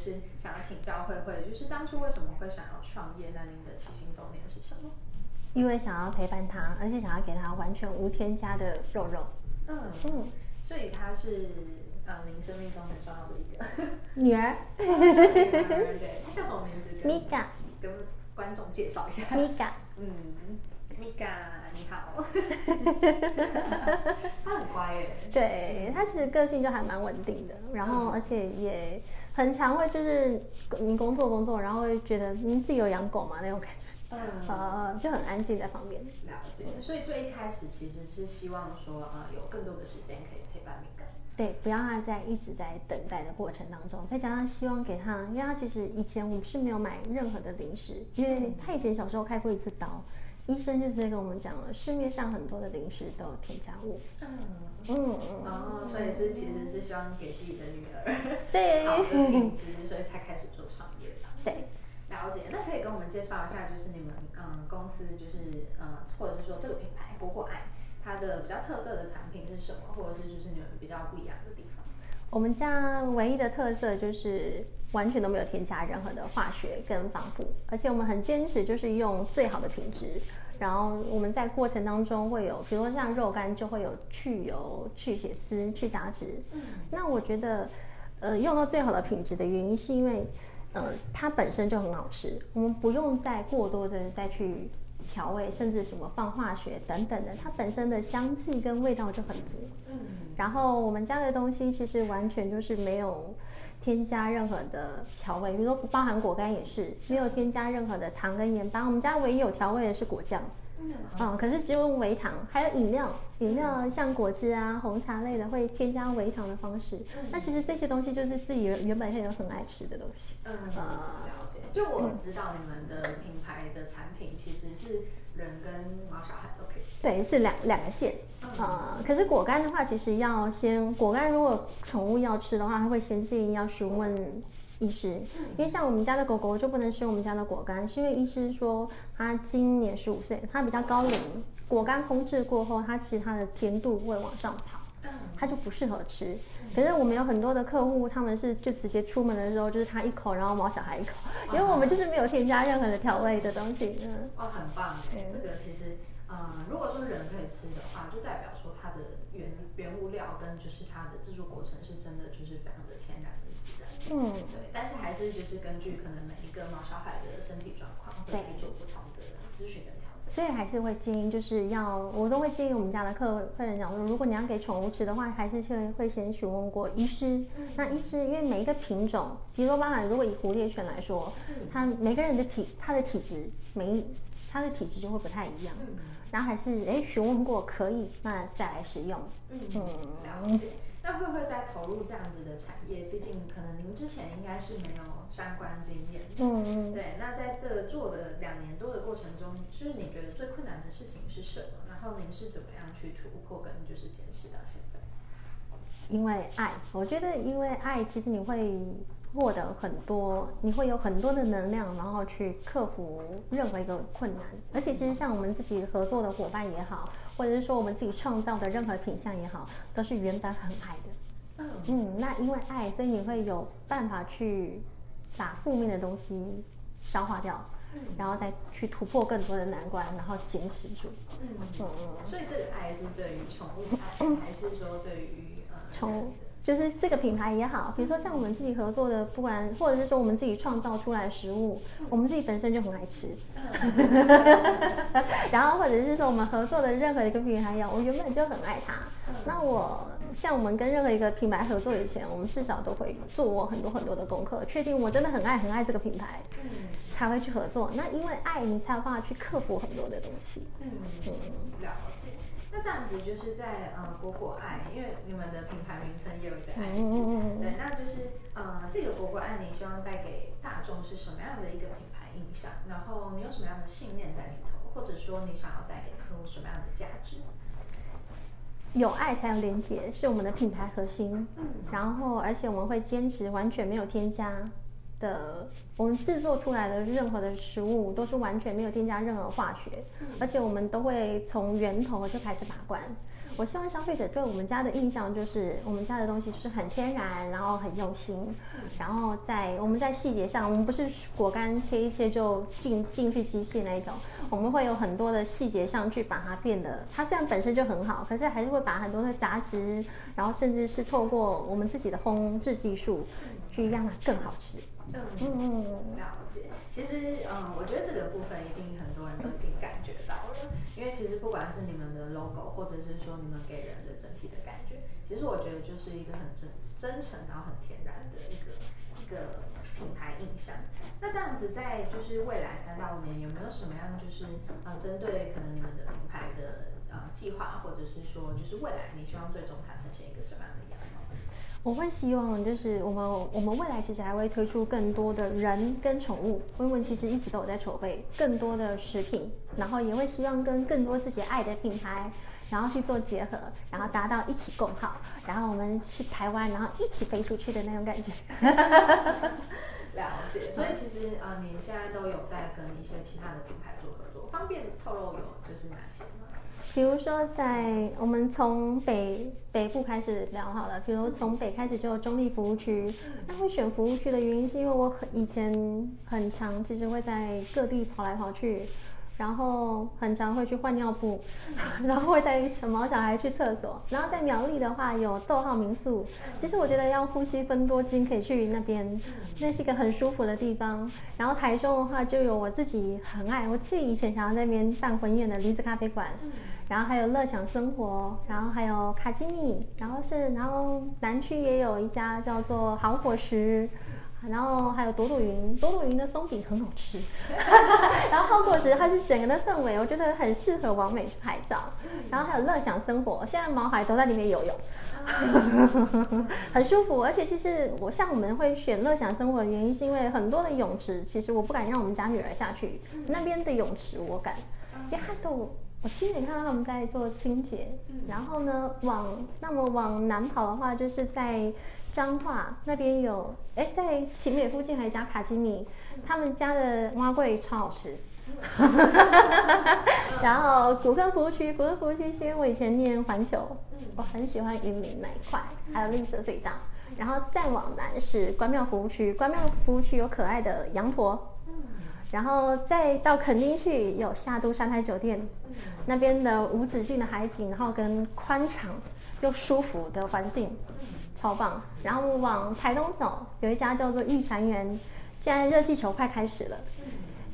是想要请教慧慧，就是当初为什么会想要创业？那您的起心动念是什么？因为想要陪伴他，而且想要给他完全无添加的肉肉。嗯嗯，所以他是呃您生命中很重要的一个 女儿。对她，叫什么名字？米嘎，跟观众介绍一下。米嘎，嗯，米嘎，你好。他很乖耶。对，他其实个性就还蛮稳定的，然后而且也很常会就是你工作工作，然后会觉得你自己有养狗嘛那种感觉。嗯，呃，就很安静在旁边。了解，所以最一开始其实是希望说，呃，有更多的时间可以陪伴敏感。对，不要他在一直在等待的过程当中，再加上希望给他，因为他其实以前我们是没有买任何的零食，因为他以前小时候开过一次刀，医生就直接跟我们讲了，市面上很多的零食都有添加物。嗯嗯嗯，然后所以是其实是希望给自己的女儿对 好的品质，所以才开始做创业这样。对。了解，那可以跟我们介绍一下，就是你们嗯公司就是呃，或者是说这个品牌果果爱，它的比较特色的产品是什么，或者是就是你们比较不一样的地方？我们家唯一的特色就是完全都没有添加任何的化学跟防腐，而且我们很坚持就是用最好的品质。然后我们在过程当中会有，比如说像肉干就会有去油、去血丝、去杂质。嗯，那我觉得呃用到最好的品质的原因是因为。呃，它本身就很好吃，我们不用再过多的再去调味，甚至什么放化学等等的，它本身的香气跟味道就很足。嗯，然后我们家的东西其实完全就是没有添加任何的调味，比如说包含果干也是没有添加任何的糖跟盐巴，我们家唯一有调味的是果酱。嗯，可是只有微糖，还有饮料，饮料像果汁啊、红茶类的会添加微糖的方式。嗯、那其实这些东西就是自己原本很有很爱吃的东西。嗯，呃、了解。就我知道你们的品牌的产品其实是人跟毛小孩都可以吃。对，是两两个线。嗯、呃，可是果干的话，其实要先果干，如果宠物要吃的话，它会先建议要询问。医师，因为像我们家的狗狗就不能吃我们家的果干，是因为医师说它今年十五岁，它比较高龄，果干烹制过后，它其实它的甜度会往上跑，它就不适合吃。可是我们有很多的客户，他们是就直接出门的时候就是他一口，然后毛小孩一口，因为我们就是没有添加任何的调味的东西。嗯，哦，很棒，对，这个其实，嗯，如果说人可以吃的话，就代表说它的原原物料跟就是它的制作过程是真的就是非常的天然。自然嗯，对，但是还是就是根据可能每一个毛小孩的身体状况，会去做不同的咨询跟调整。所以还是会建议，就是要我都会建议我们家的客客人讲说，如果你要给宠物吃的话，还是会会先询问过医师。嗯、那医师因为每一个品种，比如说当然如果以蝴蝶犬来说，嗯、它每个人的体它的体质，每一它的体质就会不太一样。嗯、然后还是哎询问过可以，那再来使用。嗯，了解。那会不会再投入这样子的产业？毕竟可能您之前应该是没有相关经验。嗯，对。那在这做的两年多的过程中，就是你觉得最困难的事情是什么？然后您是怎么样去突破跟就是坚持到现在？因为爱，我觉得因为爱，其实你会获得很多，你会有很多的能量，然后去克服任何一个困难。而且其实像我们自己合作的伙伴也好。或者是说我们自己创造的任何品相也好，都是原本很爱的。嗯，那因为爱，所以你会有办法去把负面的东西消化掉，嗯，然后再去突破更多的难关，然后坚持住。嗯嗯，所以这个爱是对于宠物爱，还是说对于呃宠物？就是这个品牌也好，比如说像我们自己合作的，不管或者是说我们自己创造出来的食物，我们自己本身就很爱吃。然后或者是说我们合作的任何一个品牌也好，我原本就很爱它。那我像我们跟任何一个品牌合作以前，我们至少都会做我很多很多的功课，确定我真的很爱很爱这个品牌，嗯才会去合作。那因为爱你才有办法去克服很多的东西。嗯嗯，了解。那这样子就是在呃果果爱，因为你们的品牌名称也有一个爱字，嗯、对，那就是呃这个果果爱，你希望带给大众是什么样的一个品牌？印象？然后你有什么样的信念在里头，或者说你想要带给客户什么样的价值？有爱才有连接，是我们的品牌核心。嗯，然后而且我们会坚持完全没有添加的，我们制作出来的任何的食物都是完全没有添加任何化学，嗯，而且我们都会从源头就开始把关。我希望消费者对我们家的印象就是，我们家的东西就是很天然，然后很用心，然后在我们在细节上，我们不是果干切一切就进进去机器那一种，我们会有很多的细节上去把它变得，它虽然本身就很好，可是还是会把很多的杂质，然后甚至是透过我们自己的烘制技术，去让它更好吃。嗯嗯，了解。其实，嗯，我觉得这个部分一定很多人都已经感觉到了，因为其实不管是你们的 logo，或者是说你们给人的整体的感觉，其实我觉得就是一个很真真诚，然后很天然的一个一个品牌印象。那这样子，在就是未来三到五年，有没有什么样就是呃，针对可能你们的品牌的呃计划，或者是说就是未来你希望最终它呈现一个什么样的样貌？我会希望，就是我们我们未来其实还会推出更多的人跟宠物，因为其实一直都有在筹备更多的食品，然后也会希望跟更多自己爱的品牌，然后去做结合，然后达到一起共好，然后我们去台湾，然后一起飞出去的那种感觉。了解，所以其实呃，你现在都有在跟一些其他的品牌做合作，方便透露有就是哪些吗？比如说，在我们从北北部开始聊好了。比如从北开始就有中立服务区，那会选服务区的原因是因为我很以前很长，其实会在各地跑来跑去，然后很常会去换尿布，然后会带小毛小孩去厕所。然后在苗栗的话有逗号民宿，其实我觉得要呼吸芬多精可以去那边，那是一个很舒服的地方。然后台中的话就有我自己很爱，我自己以前想要在那边办婚宴的梨子咖啡馆。然后还有乐享生活，然后还有卡基米，然后是，然后南区也有一家叫做好伙食，然后还有朵朵云，朵朵云的松饼很好吃，然后好伙食它是整个的氛围，我觉得很适合完美去拍照，然后还有乐享生活，现在毛孩都在里面游泳，很舒服，而且其实我像我们会选乐享生活的原因是因为很多的泳池，其实我不敢让我们家女儿下去，那边的泳池我敢，因为它都。我亲眼看到他们在做清洁，嗯、然后呢，往那么往南跑的话，就是在彰化那边有，哎，在勤美附近还有一家卡基米，嗯、他们家的碗粿超好吃。嗯、然后古坑服务区，古坑服务区是因为我以前念环球，嗯、我很喜欢云林那一块，还有绿色隧道。然后再往南是关庙服务区，关庙服务区有可爱的羊驼。然后再到垦丁去，有夏都山海酒店，那边的无止境的海景，然后跟宽敞又舒服的环境，超棒。然后往台东走，有一家叫做玉禅园，现在热气球快开始了。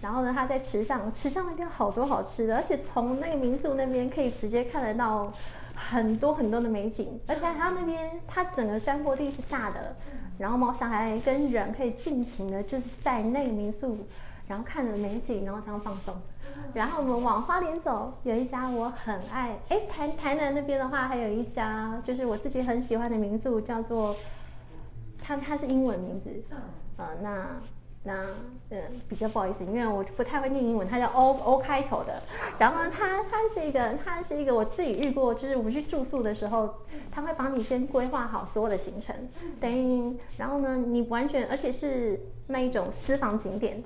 然后呢，它在池上，池上那边好多好吃的，而且从那个民宿那边可以直接看得到很多很多的美景，而且它那边它整个山坡地是大的，然后猫小孩跟人可以尽情的就是在那个民宿。然后看着美景，然后这样放松。然后我们往花莲走，有一家我很爱。哎，台台南那边的话，还有一家就是我自己很喜欢的民宿，叫做它它是英文名字。呃，那那呃比较不好意思，因为我不太会念英文，它叫 O O 开头的。然后呢，它它是一个它是一个我自己遇过，就是我们去住宿的时候，他会帮你先规划好所有的行程，等于然后呢，你完全而且是那一种私房景点。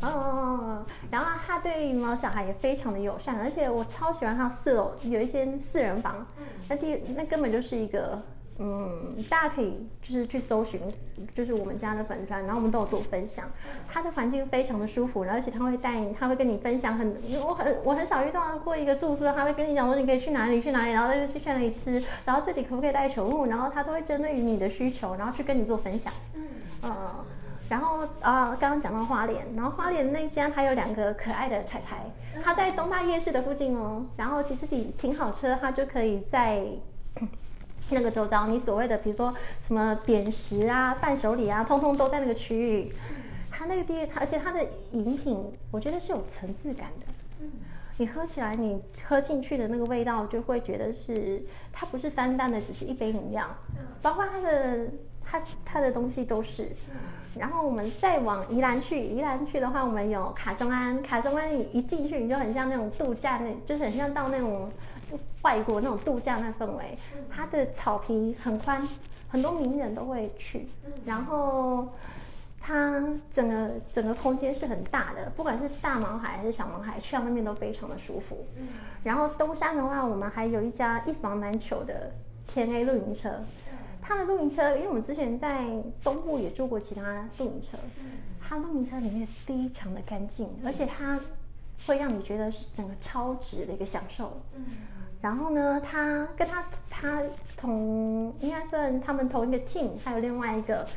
哦，然后他对毛小孩也非常的友善，而且我超喜欢他四楼有一间四人房，那第那根本就是一个，嗯，大家可以就是去搜寻，就是我们家的本专，然后我们都有做分享，他的环境非常的舒服，而且他会带，他会跟你分享很，我很我很少遇到过一个住宿，他会跟你讲说你可以去哪里去哪里，然后再去去哪里吃，然后这里可不可以带宠物，然后他都会针对于你的需求，然后去跟你做分享，嗯。嗯然后啊，刚刚讲到花莲，然后花莲那家还有两个可爱的柴柴，它在东大夜市的附近哦。然后其实你停好车，它就可以在那个周遭，你所谓的比如说什么扁食啊、伴手礼啊，通通都在那个区域。它那个地，而且它的饮品，我觉得是有层次感的。你喝起来，你喝进去的那个味道，就会觉得是它不是单单的只是一杯饮料，包括它的它它的东西都是。然后我们再往宜兰去，宜兰去的话，我们有卡松安。卡松庵你一进去，你就很像那种度假，那就是很像到那种外国那种度假那氛围。它的草皮很宽，很多名人都会去。然后它整个整个空间是很大的，不管是大毛海还是小毛海，去到那边都非常的舒服。然后东山的话，我们还有一家一房难求的天 A 露营车。它的露营车，因为我们之前在东部也住过其他露营车，他露营车里面非常的干净，而且它会让你觉得是整个超值的一个享受。然后呢，他跟他他同应该算他们同一个 team，还有另外一个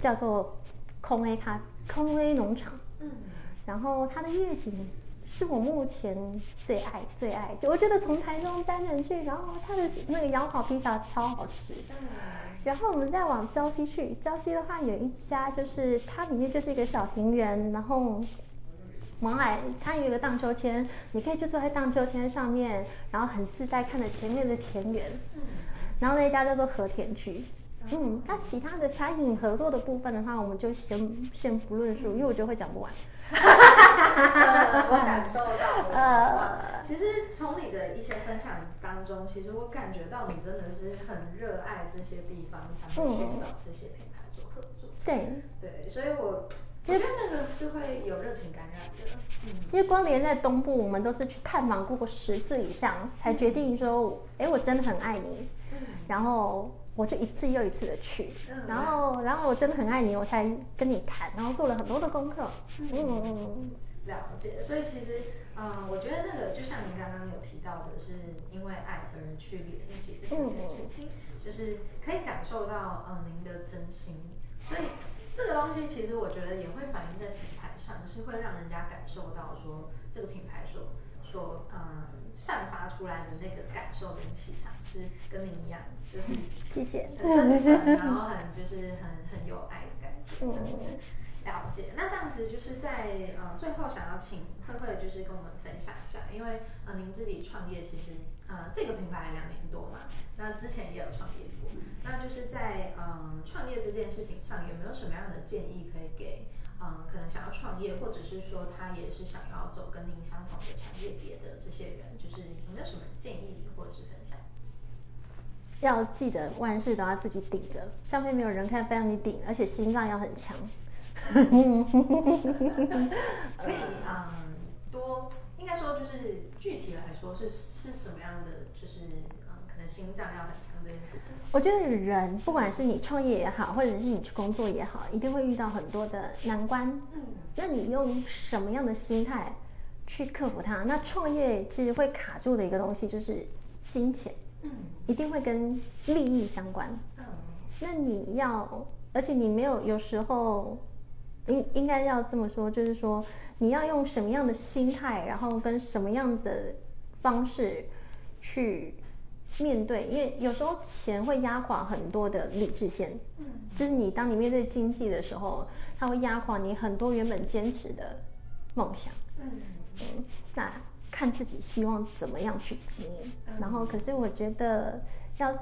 叫做空 A 咖空 A 农场。然后它的夜景是我目前最爱最爱，我觉得从台中沾人去，然后它的那个羊跑披萨超好吃。然后我们再往礁溪去，礁溪的话有一家，就是它里面就是一个小庭园，然后往来它有一个荡秋千，你可以就坐在荡秋千上面，然后很自在看着前面的田园。然后那一家叫做和田居。嗯，那其他的餐饮合作的部分的话，我们就先先不论述，因为我觉得会讲不完。呃，我感受到了。呃，其实从你的一些分享当中，其实我感觉到你真的是很热爱这些地方，才会去找这些品牌做合作。对对，所以我我觉得那个是会有热情感染的。嗯，因为光连在东部，我们都是去探访过过十次以上，才决定说，哎、欸，我真的很爱你。嗯，然后。我就一次又一次的去，然后，然后我真的很爱你，我才跟你谈，然后做了很多的功课。嗯嗯嗯，了解。所以其实，嗯，我觉得那个就像您刚刚有提到的，是因为爱而去连接的这件事情，就是可以感受到，嗯，您的真心。所以这个东西其实我觉得也会反映在品牌上，是会让人家感受到说这个品牌所所嗯散发出来的那个感受跟气场是跟您一样。就是谢谢，很真诚，然后很就是很很有爱的感觉。嗯，了解。那这样子就是在呃最后想要请慧慧就是跟我们分享一下，因为呃您自己创业其实呃这个品牌两年多嘛，那之前也有创业过，那就是在嗯创业这件事情上有没有什么样的建议可以给嗯可能想要创业或者是说他也是想要走跟您相同的产业别的这些人，就是有没有什么建议或者是分享？要记得万事都要自己顶着，上面没有人可以帮你顶，而且心脏要很强。可以啊、嗯，多应该说就是具体来说是是什么样的，就是嗯，可能心脏要很强这件事情。我觉得人不管是你创业也好，或者是你去工作也好，一定会遇到很多的难关。嗯，那你用什么样的心态去克服它？那创业其实会卡住的一个东西就是金钱。嗯，一定会跟利益相关。嗯，那你要，而且你没有，有时候应应该要这么说，就是说你要用什么样的心态，然后跟什么样的方式去面对，因为有时候钱会压垮很多的理智线。嗯，就是你当你面对经济的时候，它会压垮你很多原本坚持的梦想。嗯嗯，那。看自己希望怎么样去经营，嗯、然后可是我觉得要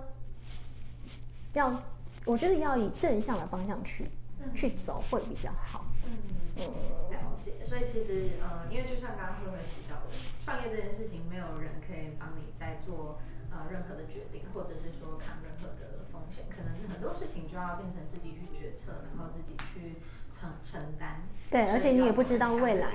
要，我觉得要以正向的方向去、嗯、去走会比较好。嗯嗯，了解。所以其实呃，因为就像刚刚慧慧提到的，创业这件事情没有人可以帮你在做呃任何的决定，或者是说扛任何的风险，可能很多事情就要变成自己去决策，然后自己去。承承担，对，而且你也不知道未来，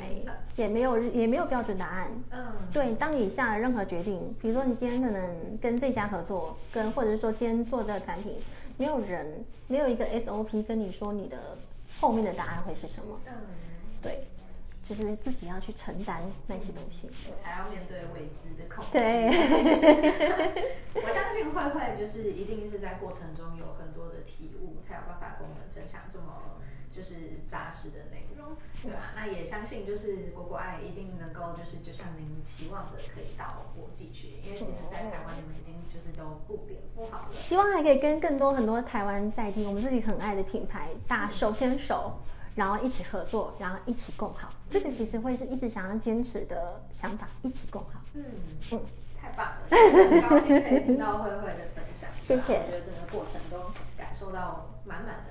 也没有也没有标准答案。嗯，对，当你下了任何决定，比如说你今天可能跟这家合作，跟或者是说今天做这个产品，没有人没有一个 SOP 跟你说你的后面的答案会是什么。嗯，对，就是自己要去承担那些东西，还要面对未知的恐惧。对，我相信慧慧就是一定是在过程中有很多的体悟，才有办法跟我们分享这么。就是扎实的内容，对吧？那也相信，就是果果爱一定能够，就是就像您期望的，可以到国际去。因为其实，在台湾你们已经就是都布点布好了。希望还可以跟更多很多台湾在地我们自己很爱的品牌，大家手牵手，然后一起合作，然后一起共好。嗯、这个其实会是一直想要坚持的想法，一起共好。嗯嗯，太棒了，很高兴可以听到慧慧的分享。谢谢。我觉得整个过程都感受到满满的爱。